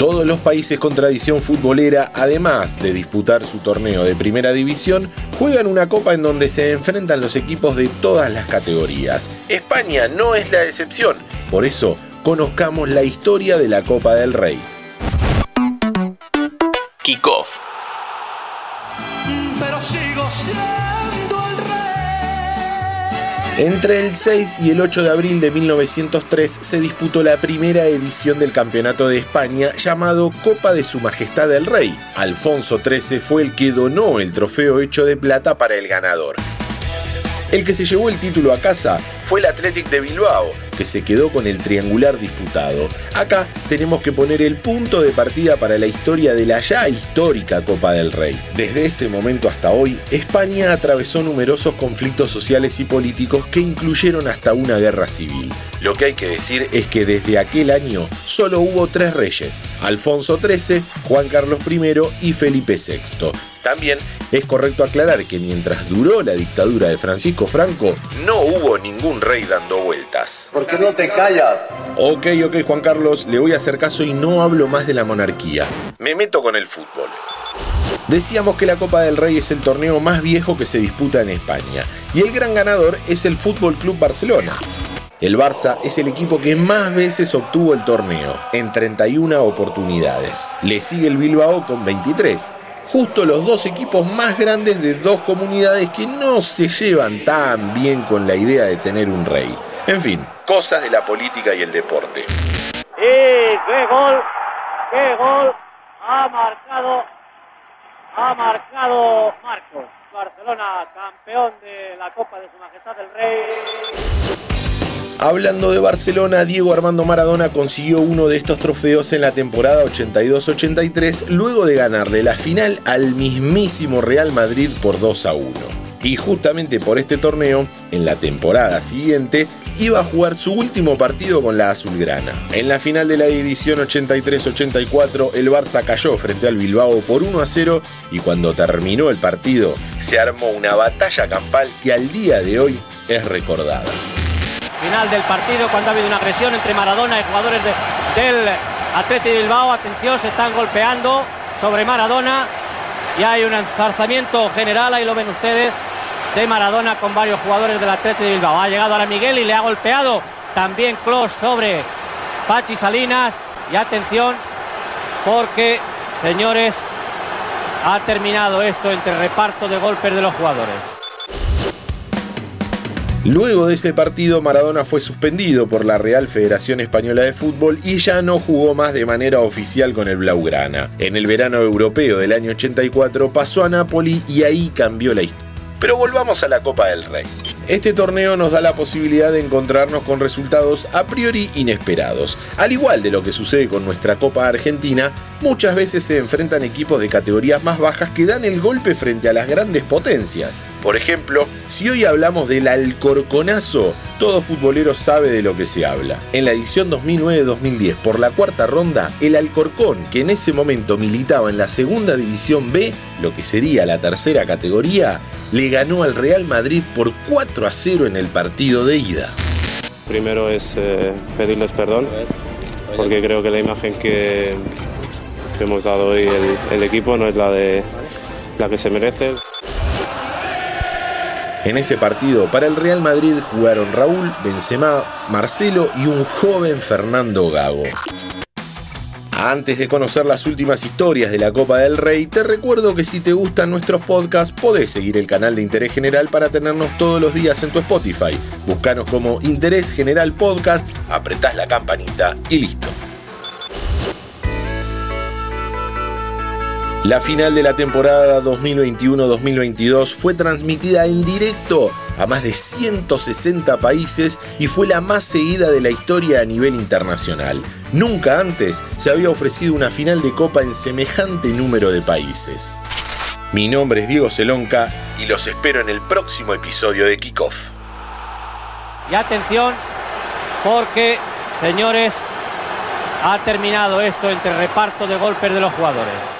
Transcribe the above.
Todos los países con tradición futbolera, además de disputar su torneo de primera división, juegan una copa en donde se enfrentan los equipos de todas las categorías. España no es la excepción, por eso conozcamos la historia de la Copa del Rey. Kickoff. Entre el 6 y el 8 de abril de 1903 se disputó la primera edición del Campeonato de España llamado Copa de Su Majestad el Rey. Alfonso XIII fue el que donó el trofeo hecho de plata para el ganador. El que se llevó el título a casa fue el Athletic de Bilbao, que se quedó con el triangular disputado. Acá tenemos que poner el punto de partida para la historia de la ya histórica Copa del Rey. Desde ese momento hasta hoy, España atravesó numerosos conflictos sociales y políticos que incluyeron hasta una guerra civil. Lo que hay que decir es que desde aquel año solo hubo tres reyes, Alfonso XIII, Juan Carlos I y Felipe VI. También es correcto aclarar que mientras duró la dictadura de Francisco Franco, no hubo ningún rey dando vueltas. ¿Por qué no te callas? Ok, ok, Juan Carlos, le voy a hacer caso y no hablo más de la monarquía. Me meto con el fútbol. Decíamos que la Copa del Rey es el torneo más viejo que se disputa en España y el gran ganador es el Fútbol Club Barcelona. El Barça es el equipo que más veces obtuvo el torneo, en 31 oportunidades. Le sigue el Bilbao con 23 justo los dos equipos más grandes de dos comunidades que no se llevan tan bien con la idea de tener un rey. En fin, cosas de la política y el deporte. Y qué gol, qué gol ha marcado, ha marcado Marcos. Barcelona, campeón de la Copa de Su Majestad el Rey. Hablando de Barcelona, Diego Armando Maradona consiguió uno de estos trofeos en la temporada 82-83 luego de ganarle la final al mismísimo Real Madrid por 2 a 1. Y justamente por este torneo, en la temporada siguiente, iba a jugar su último partido con la Azulgrana. En la final de la edición 83-84, el Barça cayó frente al Bilbao por 1 a 0 y cuando terminó el partido, se armó una batalla campal que al día de hoy es recordada final del partido cuando ha habido una agresión entre Maradona y jugadores del Atleti Bilbao. Atención, se están golpeando sobre Maradona y hay un enzarzamiento general, ahí lo ven ustedes, de Maradona con varios jugadores del Atleti Bilbao. Ha llegado ahora Miguel y le ha golpeado también Klos sobre Pachi Salinas. Y atención, porque, señores, ha terminado esto entre reparto de golpes de los jugadores. Luego de ese partido, Maradona fue suspendido por la Real Federación Española de Fútbol y ya no jugó más de manera oficial con el Blaugrana. En el verano europeo del año 84 pasó a Napoli y ahí cambió la historia. Pero volvamos a la Copa del Rey. Este torneo nos da la posibilidad de encontrarnos con resultados a priori inesperados. Al igual de lo que sucede con nuestra Copa Argentina, muchas veces se enfrentan equipos de categorías más bajas que dan el golpe frente a las grandes potencias. Por ejemplo, si hoy hablamos del Alcorconazo, todo futbolero sabe de lo que se habla. En la edición 2009-2010, por la cuarta ronda, el Alcorcón, que en ese momento militaba en la segunda división B, lo que sería la tercera categoría, le ganó al Real Madrid por 4 a 0 en el partido de ida. Primero es eh, pedirles perdón, porque creo que la imagen que, hemos dado hoy el, el equipo no es la, de, la que se merece. En ese partido para el Real Madrid jugaron Raúl, Benzema, Marcelo y un joven Fernando Gago. Antes de conocer las últimas historias de la Copa del Rey, te recuerdo que si te gustan nuestros podcasts, podés seguir el canal de Interés General para tenernos todos los días en tu Spotify. Búscanos como Interés General Podcast, apretás la campanita y listo. La final de la temporada 2021-2022 fue transmitida en directo a más de 160 países y fue la más seguida de la historia a nivel internacional. Nunca antes se había ofrecido una final de Copa en semejante número de países. Mi nombre es Diego Celonca y los espero en el próximo episodio de Kickoff. Y atención, porque, señores, ha terminado esto entre reparto de golpes de los jugadores.